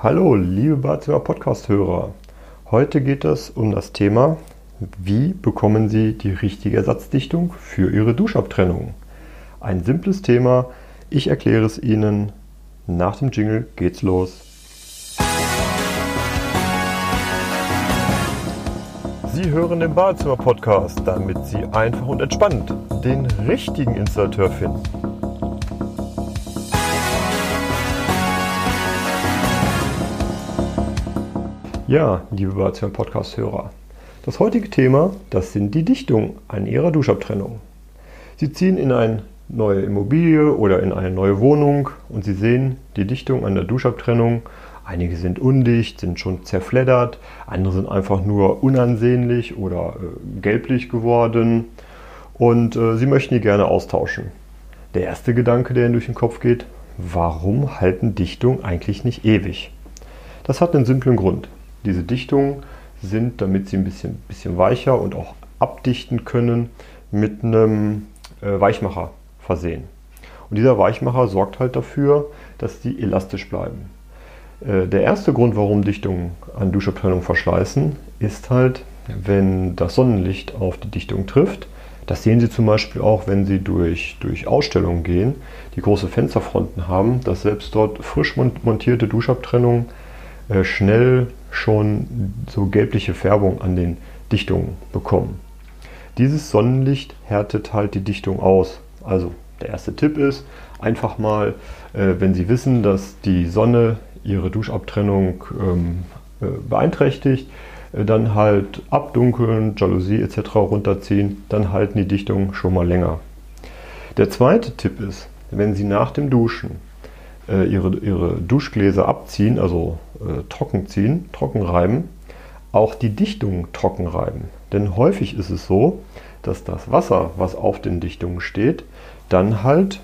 Hallo, liebe Badezimmer Podcast-Hörer. Heute geht es um das Thema, wie bekommen Sie die richtige Ersatzdichtung für Ihre Duschabtrennung? Ein simples Thema. Ich erkläre es Ihnen. Nach dem Jingle geht's los. Sie hören den Badezimmer Podcast, damit Sie einfach und entspannt den richtigen Installateur finden. Ja, liebe Badezimmer Podcast-Hörer, das heutige Thema, das sind die Dichtungen an Ihrer Duschabtrennung. Sie ziehen in eine neue Immobilie oder in eine neue Wohnung und Sie sehen die Dichtung an der Duschabtrennung. Einige sind undicht, sind schon zerfleddert, andere sind einfach nur unansehnlich oder äh, gelblich geworden und äh, Sie möchten die gerne austauschen. Der erste Gedanke, der Ihnen durch den Kopf geht, warum halten Dichtungen eigentlich nicht ewig? Das hat einen simplen Grund. Diese Dichtungen sind, damit sie ein bisschen, bisschen weicher und auch abdichten können, mit einem äh, Weichmacher versehen. Und dieser Weichmacher sorgt halt dafür, dass die elastisch bleiben. Äh, der erste Grund, warum Dichtungen an Duschabtrennung verschleißen, ist halt, wenn das Sonnenlicht auf die Dichtung trifft. Das sehen Sie zum Beispiel auch, wenn Sie durch, durch Ausstellungen gehen, die große Fensterfronten haben, dass selbst dort frisch montierte Duschabtrennungen schnell schon so gelbliche Färbung an den Dichtungen bekommen. Dieses Sonnenlicht härtet halt die Dichtung aus. Also der erste Tipp ist einfach mal, äh, wenn Sie wissen, dass die Sonne Ihre Duschabtrennung ähm, äh, beeinträchtigt, dann halt abdunkeln, Jalousie etc. runterziehen, dann halten die Dichtungen schon mal länger. Der zweite Tipp ist, wenn Sie nach dem Duschen äh, ihre, ihre Duschgläser abziehen, also äh, trocken ziehen, trocken reiben, auch die Dichtung trocken reiben. Denn häufig ist es so, dass das Wasser, was auf den Dichtungen steht, dann halt,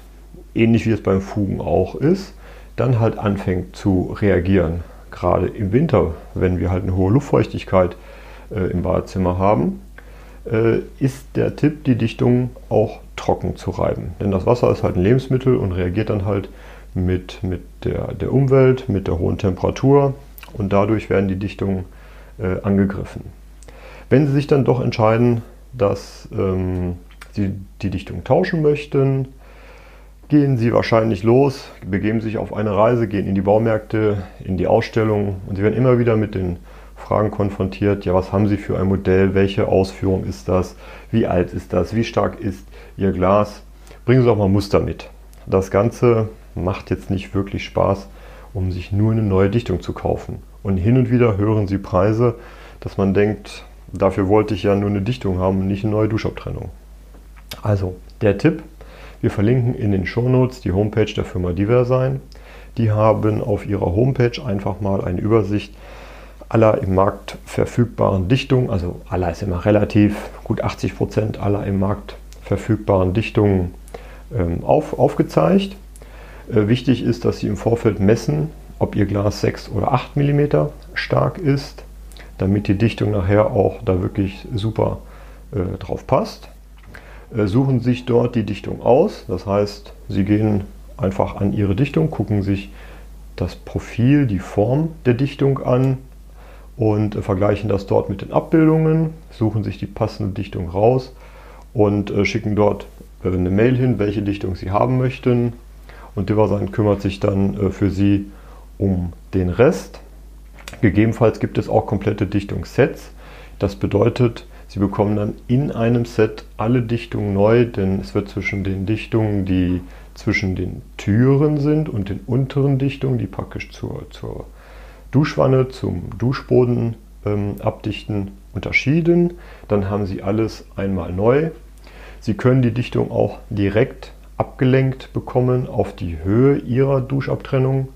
ähnlich wie es beim Fugen auch ist, dann halt anfängt zu reagieren. Gerade im Winter, wenn wir halt eine hohe Luftfeuchtigkeit äh, im Badezimmer haben, äh, ist der Tipp, die Dichtung auch trocken zu reiben. Denn das Wasser ist halt ein Lebensmittel und reagiert dann halt mit, mit der, der Umwelt, mit der hohen Temperatur und dadurch werden die Dichtungen äh, angegriffen. Wenn Sie sich dann doch entscheiden, dass ähm, Sie die Dichtung tauschen möchten, gehen Sie wahrscheinlich los, begeben sich auf eine Reise, gehen in die Baumärkte, in die Ausstellungen und Sie werden immer wieder mit den Fragen konfrontiert, ja, was haben Sie für ein Modell, welche Ausführung ist das, wie alt ist das, wie stark ist Ihr Glas. Bringen Sie auch mal Muster mit. Das Ganze macht jetzt nicht wirklich Spaß, um sich nur eine neue Dichtung zu kaufen. Und hin und wieder hören Sie Preise, dass man denkt, dafür wollte ich ja nur eine Dichtung haben und nicht eine neue Duschabtrennung. Also, der Tipp, wir verlinken in den Shownotes die Homepage der Firma Diversign. Die haben auf ihrer Homepage einfach mal eine Übersicht aller im Markt verfügbaren Dichtungen, also aller ist immer relativ, gut 80 Prozent aller im Markt verfügbaren Dichtungen ähm, auf, aufgezeigt. Äh, wichtig ist, dass Sie im Vorfeld messen, ob Ihr Glas 6 oder 8 mm stark ist, damit die Dichtung nachher auch da wirklich super äh, drauf passt. Äh, suchen sich dort die Dichtung aus, das heißt, Sie gehen einfach an Ihre Dichtung, gucken sich das Profil, die Form der Dichtung an und äh, vergleichen das dort mit den Abbildungen, suchen sich die passende Dichtung raus und äh, schicken dort äh, eine Mail hin, welche Dichtung Sie haben möchten und Diversign kümmert sich dann äh, für Sie um den Rest. Gegebenenfalls gibt es auch komplette Dichtungssets. Das bedeutet, Sie bekommen dann in einem Set alle Dichtungen neu, denn es wird zwischen den Dichtungen, die zwischen den Türen sind und den unteren Dichtungen, die praktisch zur, zur Duschwanne, zum Duschboden ähm, abdichten, unterschieden. Dann haben Sie alles einmal neu. Sie können die Dichtung auch direkt abgelenkt bekommen auf die Höhe ihrer Duschabtrennung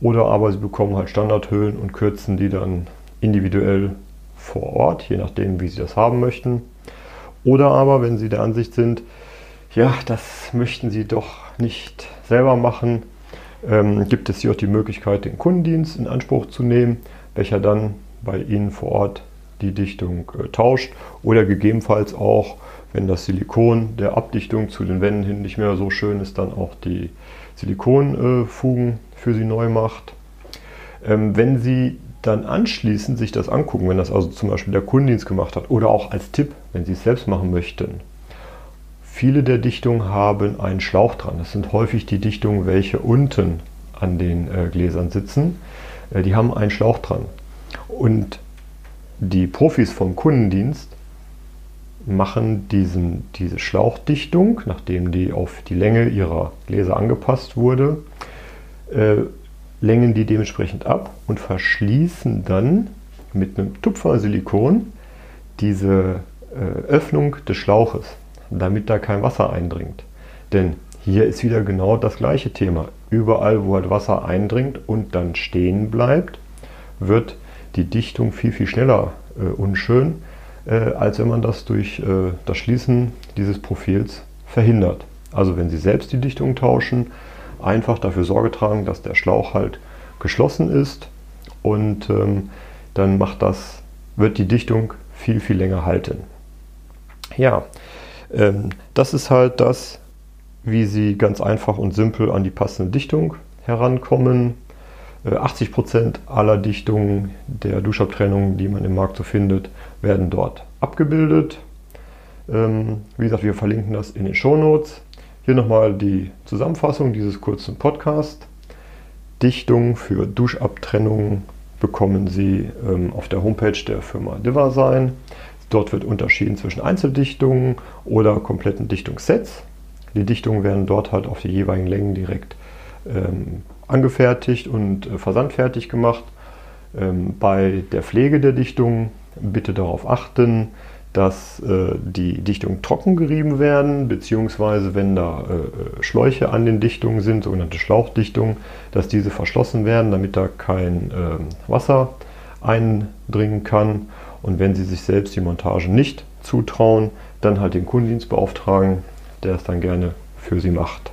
oder aber sie bekommen halt Standardhöhen und kürzen die dann individuell vor Ort, je nachdem, wie sie das haben möchten. Oder aber, wenn sie der Ansicht sind, ja, das möchten sie doch nicht selber machen, ähm, gibt es hier auch die Möglichkeit, den Kundendienst in Anspruch zu nehmen, welcher dann bei Ihnen vor Ort die Dichtung äh, tauscht oder gegebenenfalls auch wenn das Silikon der Abdichtung zu den Wänden hin nicht mehr so schön ist, dann auch die Silikonfugen für sie neu macht. Ähm, wenn Sie dann anschließend sich das angucken, wenn das also zum Beispiel der Kundendienst gemacht hat oder auch als Tipp, wenn Sie es selbst machen möchten. Viele der Dichtungen haben einen Schlauch dran. Das sind häufig die Dichtungen, welche unten an den äh, Gläsern sitzen. Äh, die haben einen Schlauch dran. Und die Profis vom Kundendienst machen diesen, diese Schlauchdichtung, nachdem die auf die Länge ihrer Gläser angepasst wurde, äh, längen die dementsprechend ab und verschließen dann mit einem Tupfersilikon diese äh, Öffnung des Schlauches, damit da kein Wasser eindringt. Denn hier ist wieder genau das gleiche Thema. Überall, wo halt Wasser eindringt und dann stehen bleibt, wird die Dichtung viel, viel schneller äh, unschön, äh, als wenn man das durch äh, das Schließen dieses Profils verhindert. Also wenn Sie selbst die Dichtung tauschen, einfach dafür Sorge tragen, dass der Schlauch halt geschlossen ist und ähm, dann macht das, wird die Dichtung viel, viel länger halten. Ja, ähm, das ist halt das, wie Sie ganz einfach und simpel an die passende Dichtung herankommen. 80% äh, Prozent aller Dichtungen der Duschabtrennungen, die man im Markt so findet, werden dort abgebildet. Ähm, wie gesagt, wir verlinken das in den Show Notes. Hier nochmal die Zusammenfassung dieses kurzen Podcasts. Dichtung für Duschabtrennung bekommen Sie ähm, auf der Homepage der Firma Divasign. Dort wird unterschieden zwischen Einzeldichtungen oder kompletten Dichtungssets. Die Dichtungen werden dort halt auf die jeweiligen Längen direkt ähm, angefertigt und äh, versandfertig gemacht. Ähm, bei der Pflege der Dichtung bitte darauf achten, dass äh, die Dichtungen trocken gerieben werden, beziehungsweise wenn da äh, Schläuche an den Dichtungen sind, sogenannte Schlauchdichtungen, dass diese verschlossen werden, damit da kein äh, Wasser eindringen kann. Und wenn Sie sich selbst die Montage nicht zutrauen, dann halt den Kundendienst beauftragen, der es dann gerne für Sie macht.